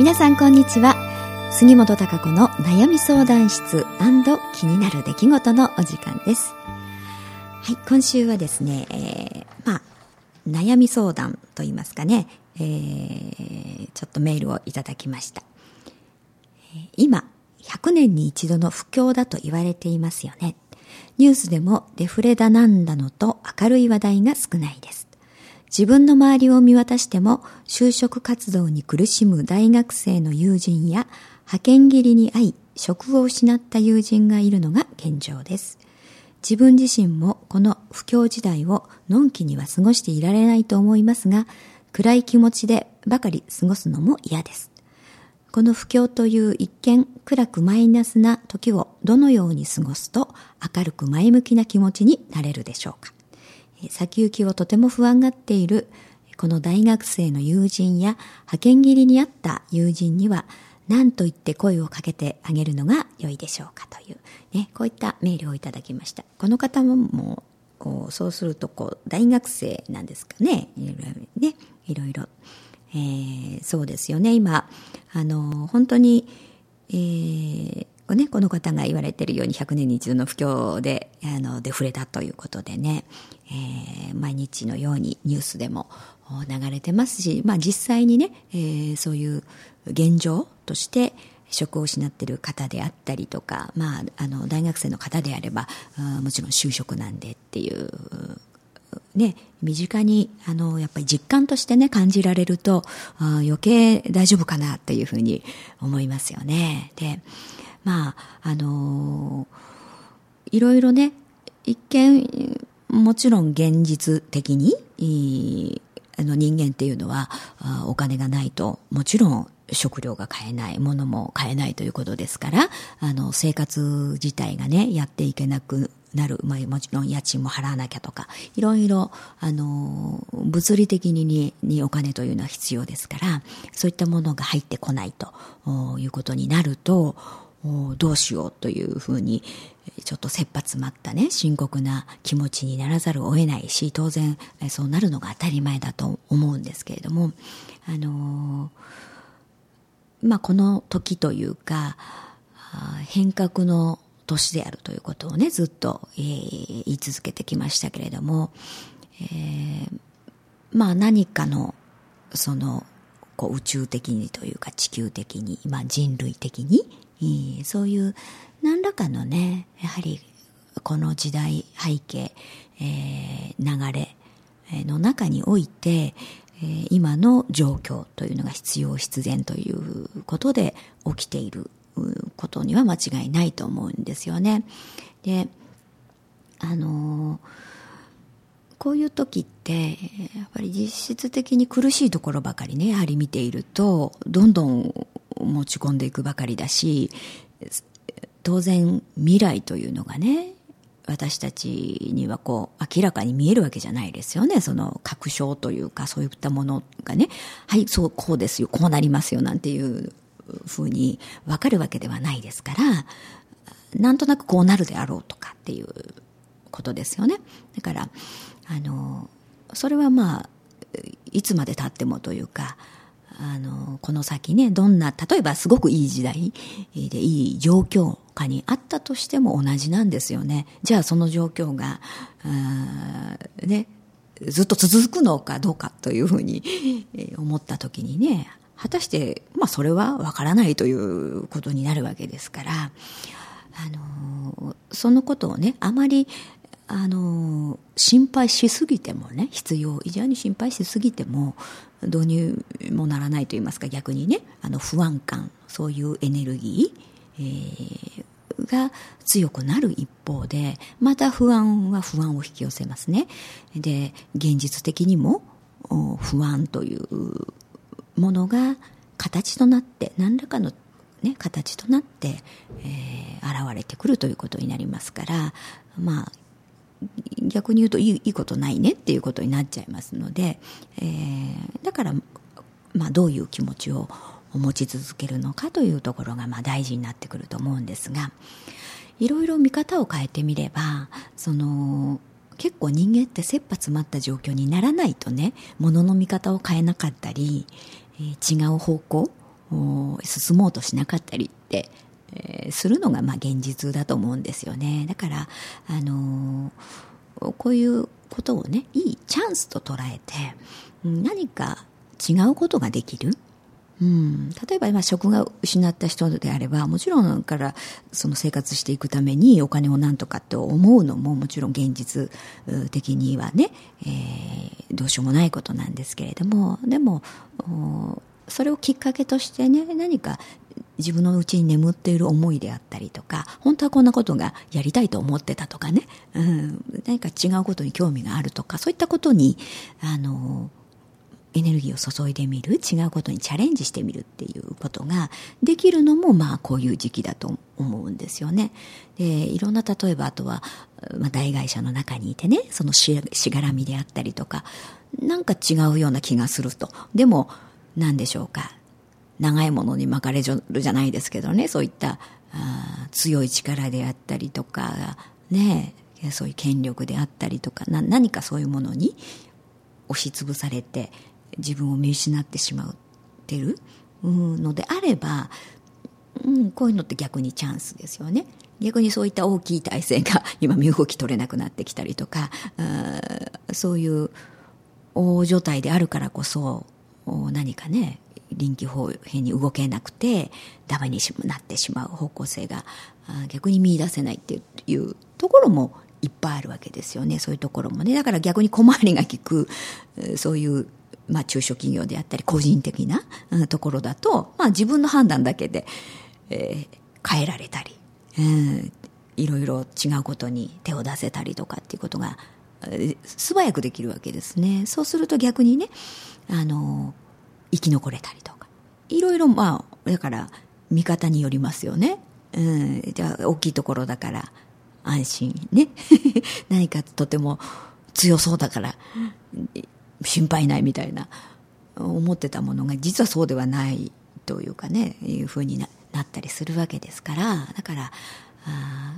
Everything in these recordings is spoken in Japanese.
皆さんこんにちは。杉本孝子の悩み相談室気になる出来事のお時間です。はい今週はですね、えー、まあ悩み相談と言いますかね、えー、ちょっとメールをいただきました。今100年に一度の不況だと言われていますよね。ニュースでもデフレだなんだのと明るい話題が少ないです。自分の周りを見渡しても就職活動に苦しむ大学生の友人や派遣切りに遭い職を失った友人がいるのが現状です。自分自身もこの不況時代をのんきには過ごしていられないと思いますが、暗い気持ちでばかり過ごすのも嫌です。この不況という一見暗くマイナスな時をどのように過ごすと明るく前向きな気持ちになれるでしょうか。先行きをとても不安がっているこの大学生の友人や派遣切りにあった友人には何と言って声をかけてあげるのが良いでしょうかという、ね、こういったメールをいただきました。この方ももうそうするとこう大学生なんですかね。いろいろね、いろいろ。えー、そうですよね。今、あの、本当に、えー、ね、この方が言われているように100年に一度の不況であのデフレだということでね、えー、毎日のようにニュースでも流れてますし、まあ、実際にね、えー、そういう現状として職を失っている方であったりとか、まあ、あの大学生の方であればもちろん就職なんでっていうね、身近にあのやっぱり実感としてね感じられると余計大丈夫かなっていうふうに思いますよね。でまああのいろいろね一見もちろん現実的にあの人間っていうのはあお金がないともちろん食料が買えない、ものも買えないということですから、あの、生活自体がね、やっていけなくなる。まあ、もちろん家賃も払わなきゃとか、いろいろ、あの、物理的にににお金というのは必要ですから、そういったものが入ってこないということになると、どうしようというふうに、ちょっと切羽詰まったね、深刻な気持ちにならざるを得ないし、当然そうなるのが当たり前だと思うんですけれども、あのまあ、この時というか、変革の年であるということをね、ずっと、えー、言い続けてきましたけれども、えー、まあ何かの、その、こう宇宙的にというか地球的に、まあ人類的に、そういう何らかのねやはりこの時代背景、えー、流れの中において、今の状況というのが必要必然ということで起きていることには間違いないと思うんですよね。であの、こういう時ってやっぱり実質的に苦しいところばかりねやはり見ているとどんどん持ち込んでいくばかりだし当然未来というのがね私たちにはこう明らかに見えるわけじゃないですよね。その確証というかそういったものがねはいそうこうですよこうなりますよなんていうふうに分かるわけではないですからなんとなくこうなるであろうとかっていうことですよね。だからあのそれはまあいつまでたってもというかあの、この先ね、どんな、例えばすごくいい時代でいい状況下にあったとしても同じなんですよね。じゃあその状況が、ね、ずっと続くのかどうかというふうに思った時にね、果たして、まあそれはわからないということになるわけですから、あの、そのことをね、あまりあの心配しすぎてもね必要以上に心配しすぎてもどうにもならないと言いますか逆にねあの不安感そういうエネルギー、えー、が強くなる一方でまた不安は不安を引き寄せますね。で現実的にも不安というものが形となって何らかのね、形となって、えー、現れてくるということになりますから、まあ、逆に言うといいいいことないねっていうことになっちゃいますので、えー、だから、まあ、どういう気持ちを持ち続けるのかというところがまあ大事になってくると思うんですがいろいろ見方を変えてみればその結構人間って切羽詰まった状況にならないとねものの見方を変えなかったり、えー、違う方向進もうとしなかったりって、えー、するのがまあ現実だと思うんですよね。だから、あのー、こういうことをね、いいチャンスと捉えて、何か違うことができる。うん、例えば今職が失った人であればもちろんからその生活していくためにお金をなんとかって思うのももちろん現実的にはね、えー、どうしようもないことなんですけれどもでもそれをきっかけとしてね何か自分のうちに眠っている思いであったりとか本当はこんなことがやりたいと思ってたとかね、うん、何か違うことに興味があるとかそういったことにあのエネルギーを注いでみる違うことにチャレンジしてみるっていうことができるのもまあこういう時期だと思うんですよね。でいろんな例えばあとは、まあ、大会社の中にいてねそのしがらみであったりとかなんか違うような気がすると。でも何でしょうか。長いものに巻かれるじゃないですけどねそういった強い力であったりとかねそういう権力であったりとかな何かそういうものに押しつぶされて自分を見失ってしまってるのであれば、うん、こういうのって逆にチャンスですよね。逆にそういった大きい体制が 今身動き取れなくなってきたりとか、そういう大所帯であるからこそ何かね臨機応変に動けなくてダメになってしまう方向性が逆に見出せないっていうところもいっぱいあるわけですよね。そういうところもね。だから逆に小回りが利くそういうまあ、中小企業であったり個人的なところだと、まあ、自分の判断だけで、えー、変えられたり、えー、いろいろ違うことに手を出せたりとかっていうことが、えー、素早くできるわけですね。そうすると逆にねあの生き残れたりとか。いろいろまあだから見方によりますよね、うん、じゃあ大きいところだから安心ね。何かとても強そうだから心配ないみたいな思ってたものが実はそうではないというかねいうふうにななったりするわけですから。だからあ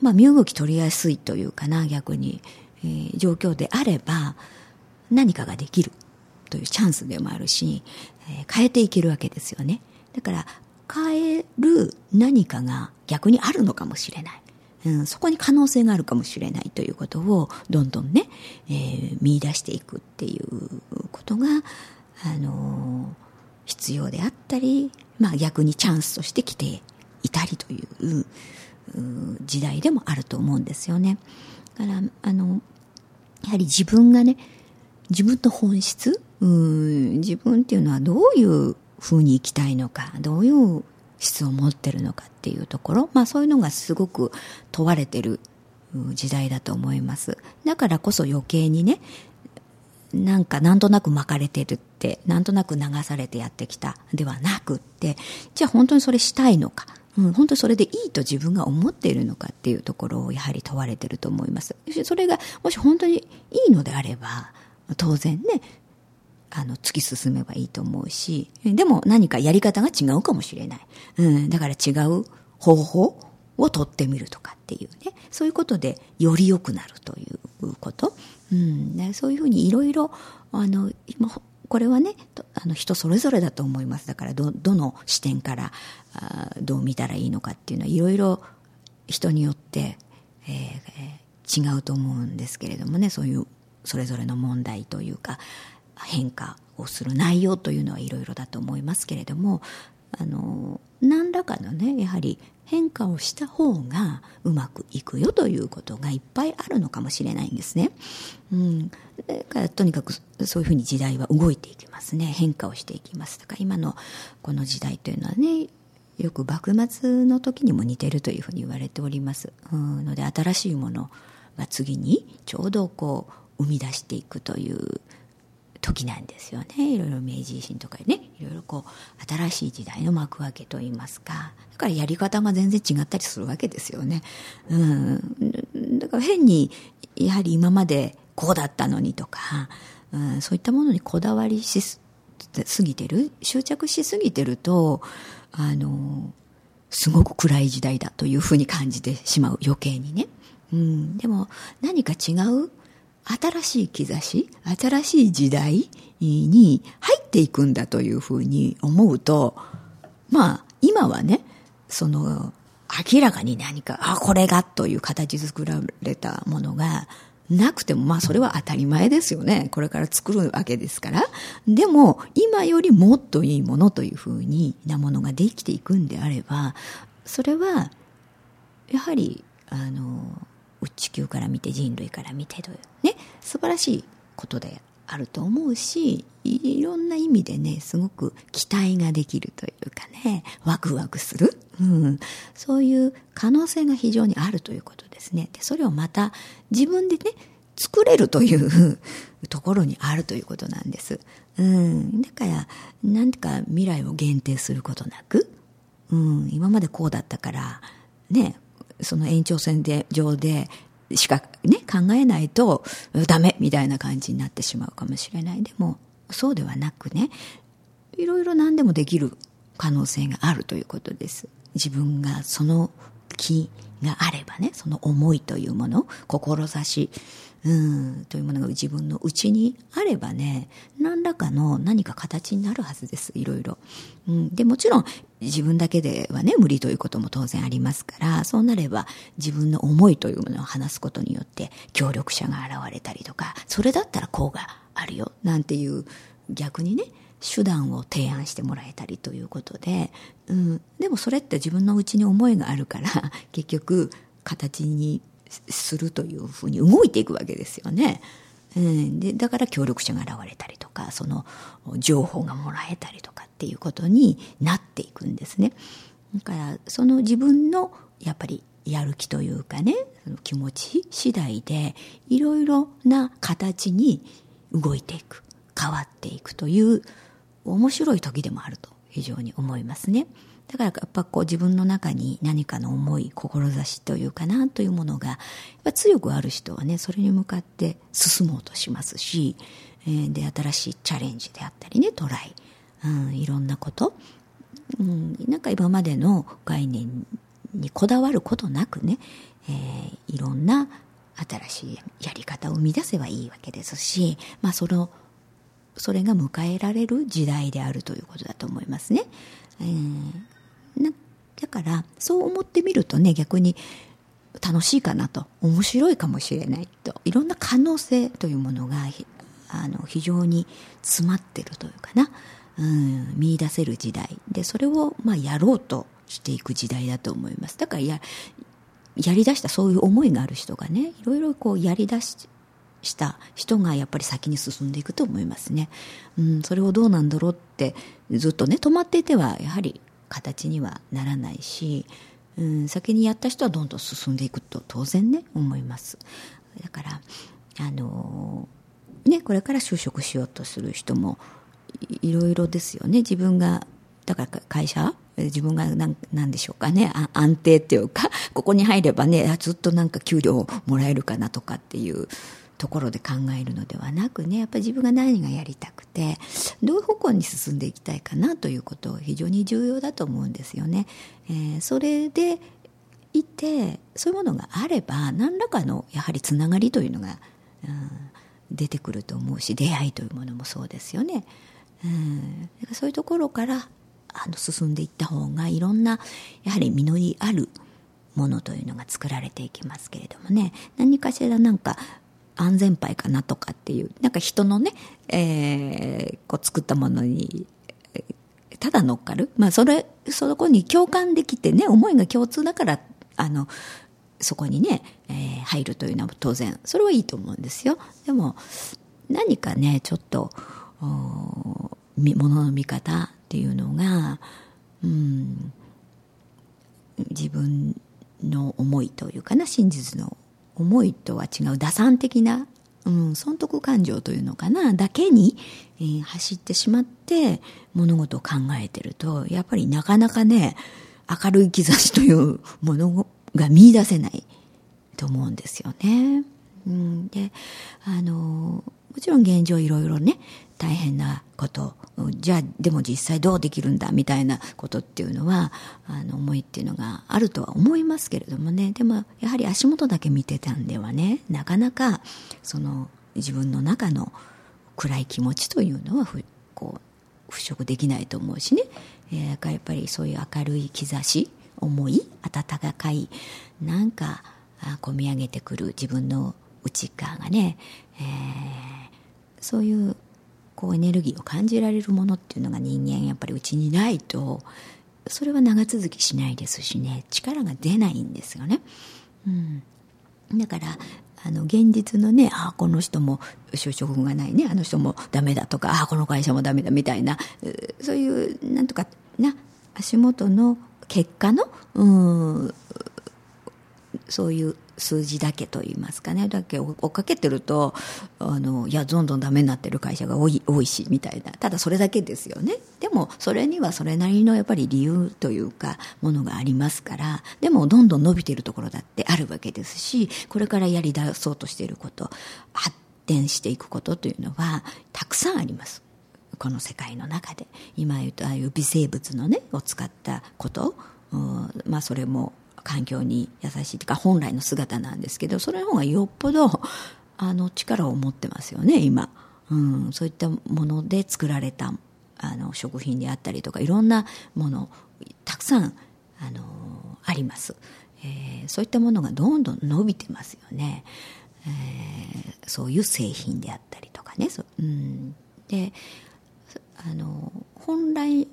まあ身動き取りやすいというかな逆に、えー、状況であれば何かができる。というチャンスでもあるし、えー、変えていけるわけですよねだから変える何かが逆にあるのかもしれないうん、そこに可能性があるかもしれないということをどんどんね、えー、見出していくっていうことが、あのー、必要であったり、まあ、逆にチャンスとして来ていたりという時代でもあると思うんですよね。だからあのやはり自分がね自分の本質うん自分っていうのはどういうふうに生きたいのかどういう質を持ってるのかっていうところ、まあそういうのがすごく問われてる時代だと思います。だからこそ余計にね、なんかなんとなく巻かれてるって、なんとなく流されてやってきたではなくって、じゃあ本当にそれしたいのか、うん、本当それでいいと自分が思っているのかっていうところをやはり問われてると思います。それがもし本当にいいのであれば、当然ね、あの、突き進めばいいと思うし、でも何かやり方が違うかもしれない。うん、だから違う方法を取ってみるとかっていうね、そういうことでより良くなるということ。うん、そういうふうにいろいろ、あの、今、これはね、あの人それぞれだと思います。だからど、どの視点からあどう見たらいいのかっていうのはいろいろ人によって、えー、違うと思うんですけれどもね、そういうそれぞれの問題というか、変化をする内容というのはいろいろだと思いますけれどもあの何らかのねやはり変化をした方がうまくいくよということがいっぱいあるのかもしれないんですね。うん、だからとにかくそういうふうに時代は動いていきますね変化をしていきますだから今のこの時代というのはねよく幕末の時にも似てるというふうに言われております。うんので新しいものが次にちょうどこう生み出していくという時なんですよね。いろいろ明治維新とかねいろいろこう新しい時代の幕開けといいますか。だからやり方が全然違ったりするわけですよね。うん。だから変にやはり今までこうだったのにとか、うん、そういったものにこだわりしすぎてる執着しすぎてるとあのすごく暗い時代だというふうに感じてしまう。余計にね、うん、でも何か違う新しい兆し、新しい時代に入っていくんだというふうに思うと、まあ、今はね、その、明らかに何か、あ、これがという形作られたものが、なくても、まあそれは当たり前ですよね。これから作るわけですから。でも、今よりもっといいものというふうになものができていくんであれば、それは、やはり、あの、地球から見て人類から見てというね、素晴らしいことであると思うし、いろんな意味でね、すごく期待ができるというかね、ワクワクする。うん、そういう可能性が非常にあるということですね。で、それをまた自分でね、作れるという ところにあるということなんです。うん。だから、なんか未来を限定することなく、うん、今までこうだったから、ね、その延長線で、上でしかね、考えないとダメみたいな感じになってしまうかもしれない。でも、そうではなくね、いろいろ何でもできる可能性があるということです。自分がその気があればね、その思いというもの、志、うん、というものが自分の内にあればね、何らかの何か形になるはずです、いろいろ。うん、で、もちろん自分だけではね、無理ということも当然ありますから、そうなれば自分の思いというものを話すことによって協力者が現れたりとか、それだったらこうがあるよ、なんていう逆にね、手段を提案してもらえたりということで、うん、でもそれって自分のうちに思いがあるから結局形にするというふうに動いていくわけですよね。うん、でだから協力者が現れたりとかその情報がもらえたりとかっていうことになっていくんですね。だからその自分のやっぱりやる気というかね気持ち次第でいろいろな形に動いていく変わっていくという面白い時でもあると非常に思いますね。だからやっぱこう自分の中に何かの思い、志というかなというものが、やっぱ強くある人はね、それに向かって進もうとしますし、えー、で、新しいチャレンジであったりね、トライ、うん、いろんなこと、うん、なんか今までの概念にこだわることなくね、えー、いろんな新しいやり方を生み出せばいいわけですし、まあそのそれが迎えられる時代であるということだと思いますね。えー、だからそう思ってみるとね逆に楽しいかなと。面白いかもしれないと。いろんな可能性というものがあの非常に詰まってるというかな、うん、見出せる時代。でそれをまあやろうとしていく時代だと思います。だからややりだしたそういう思いがある人がねいろいろこうやりだしした人がやっぱり先に進んでいくと思いますね。うん、それをどうなんだろうってずっとね止まっていてはやはり形にはならないし、うん、先にやった人はどんどん進んでいくと当然ね思います。だからあのねこれから就職しようとする人もいろいろですよね。自分がだから会社？自分がなんなんでしょうかね。安定っていうかここに入ればねずっとなんか給料もらえるかなとかっていうところで考えるのではなくねやっぱり自分が何がやりたくてどういう方向に進んでいきたいかなということ非常に重要だと思うんですよね。えー、それでいてそういうものがあれば何らかのやはりつながりというのが、うん、出てくると思うし出会いというものもそうですよね。うん、そういうところからあの進んでいった方がいろんなやはり実りあるものというのが作られていきますけれどもね何かしらなんか安全牌かなとかっていう、なんか人のね、えー、こう作ったものに、ただ乗っかる。まあ、それ、そこに共感できてね、思いが共通だから、あの、そこにね、えー、入るというのは当然、それはいいと思うんですよ。でも、何かね、ちょっと、ものの見方っていうのが、うん、自分の思いというかな、真実の思いとは違う打算的な、うん、損得感情というのかな、だけに、えー、走ってしまって物事を考えてると、やっぱりなかなかね、明るい兆しというものが見出せないと思うんですよね。うん、で、あの、もちろん現状いろいろね、大変なこと。じゃあでも実際どうできるんだみたいなことっていうのはあの思いっていうのがあるとは思いますけれどもね。でもやはり足元だけ見てたんではねなかなかその自分の中の暗い気持ちというのはふこう払拭できないと思うしね、えー、やっぱりそういう明るい兆し思い温かいなんか込み上げてくる自分の内側がね、えー、そういうこうエネルギーを感じられるものっていうのが人間やっぱりうちにないとそれは長続きしないですしね力が出ないんですよね。うん、だからあの現実のねああこの人も就職がないねあの人もダメだとかああこの会社もダメだみたいなそういうなんとかな足元の結果のうんそういう数字だけと言いますかね。だけ追っかけてるとあのいやどんどんダメになってる会社が多い多いしみたいな。ただそれだけですよね。でもそれにはそれなりのやっぱり理由というかものがありますから。でもどんどん伸びてるところだってあるわけですしこれからやりだそうとしていること発展していくことというのはたくさんあります。この世界の中で。今言うとああいう微生物のねを使ったこと。まあそれも環境に優しいというか本来の姿なんですけどそれの方がよっぽどあの力を持ってますよね今、うん、そういったもので作られたあの食品であったりとかいろんなものたくさんあのあります、えー、そういったものがどんどん伸びてますよね、えー、そういう製品であったりとかねそ、うん、であの本来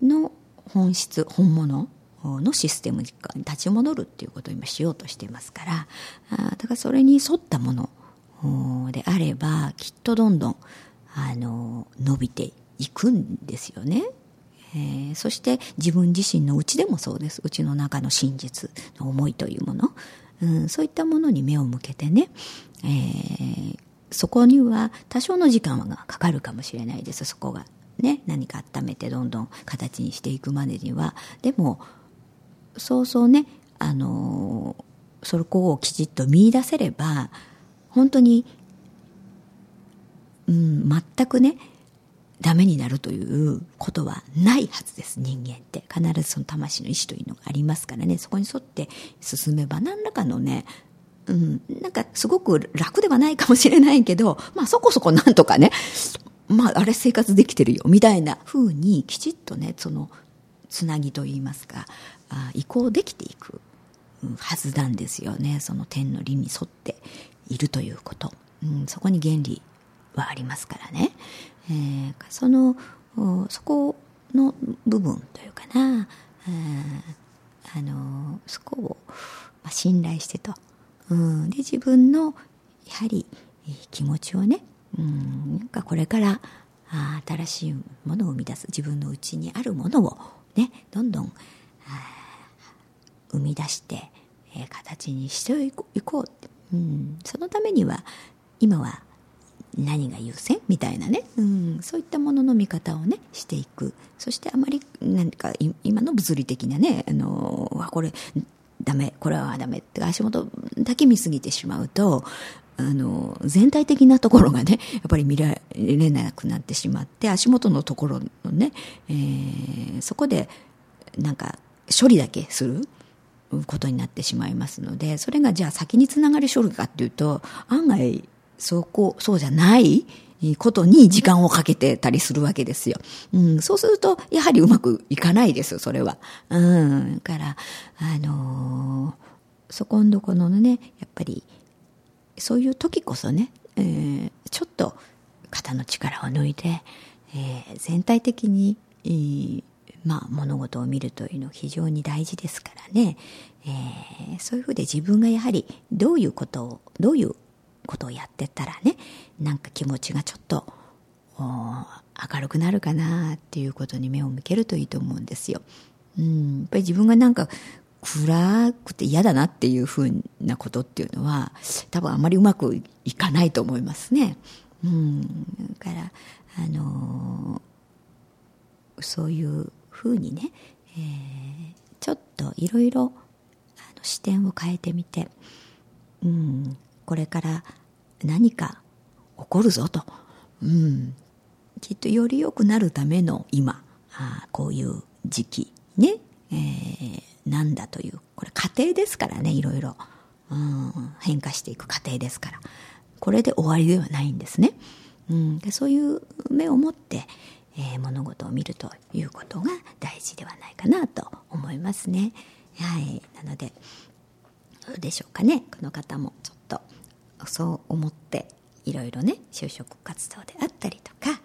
の本質本物のシステムに立ち戻るっていうことを今しようとしていますからだからそれに沿ったものであればきっとどんどんあの伸びていくんですよね。えー、そして自分自身のうちでもそうです。うちの中の真実の思いというもの、うん、そういったものに目を向けてね、えー、そこには多少の時間がかかるかもしれないです。そこがね何か温めてどんどん形にしていくまでには。でもそうそうね。あのそこをきちっと見出せれば本当に、うん、全くねダメになるということはないはずです。人間って。必ずその魂の意志というのがありますからね。そこに沿って進めば何らかのねうん、なんかすごく楽ではないかもしれないけど、まあそこそこなんとかね、まああれ生活できてるよ、みたいな風にきちっとね、そのつなぎといいますか、移行できていくはずなんですよね。その天の理に沿っているということ、うん、そこに原理はありますからね、えー、そのそこの部分というかな、あのそこを、まあ、信頼してと、うん、で自分のやはり気持ちをね、うん、なんかこれから新しいものを生み出す。自分の内にあるものをねどんどん生み出して、えー、形にしていこうう。ん、そのためには今は何が優先みたいなね、うん、そういったものの見方をねしていく。そしてあまり何か今の物理的なねあのこれダメこれはダメって足元だけ見すぎてしまうとあの全体的なところがねやっぱり見られなくなってしまって足元のところのね、えー、そこでなんか処理だけする。ことになってしまいますのでそれがじゃあ先につながる処理かっていうと案外そこそうじゃないことに時間をかけてたりするわけですよ。うん、そうすると、やはりうまくいかないです、それは。うん、から、あのー、そこんどこのね、やっぱり、そういう時こそね、えー、ちょっと肩の力を抜いて、えー、全体的に、えー、まあ、物事を見るというのは非常に大事ですからね、えー、そういうふうで自分がやはりどういうことをどういうことをやってたらねなんか気持ちがちょっと明るくなるかなっていうことに目を向けるといいと思うんですよ。うん、やっぱり自分がなんか暗くて嫌だなっていうふうなことっていうのは多分あまりうまくいかないと思いますね。うん、だからあのー、そういうふうにね、えー、ちょっといろいろ視点を変えてみて、うん、これから何か起こるぞと、うん、きっとより良くなるための今あこういう時期ね、えー、なんだというこれ過程ですからねいろいろ、うん、変化していく過程ですから。これで終わりではないんですね、うん、でそういう目を持って、えー、物事を見るということが大事ではないかなと思いますね。はい、なのでどうでしょうかねこの方もちょっとそう思っていろいろね就職活動であったりとか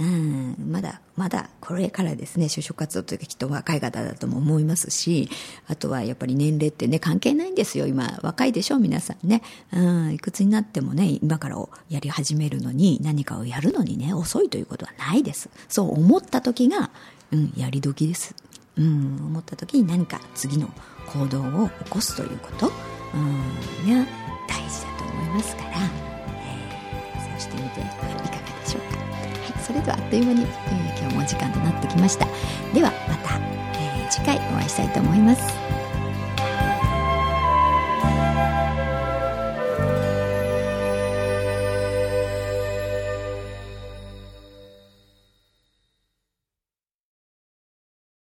うん、まだ、まだこれからですね、就職活動というかきっと若い方だとも思いますし、あとはやっぱり年齢ってね、関係ないんですよ。今、若いでしょ、皆さんね。うん、いくつになってもね、今からをやり始めるのに、何かをやるのにね、遅いということはないです。そう思った時が、うん、やり時です。うん、思った時に何か次の行動を起こすということ、うん、が大事だと思いますから、えー、そうしてみていそれではあっという間に、えー、今日もお時間となってきました。ではまた、えー、次回お会いしたいと思います。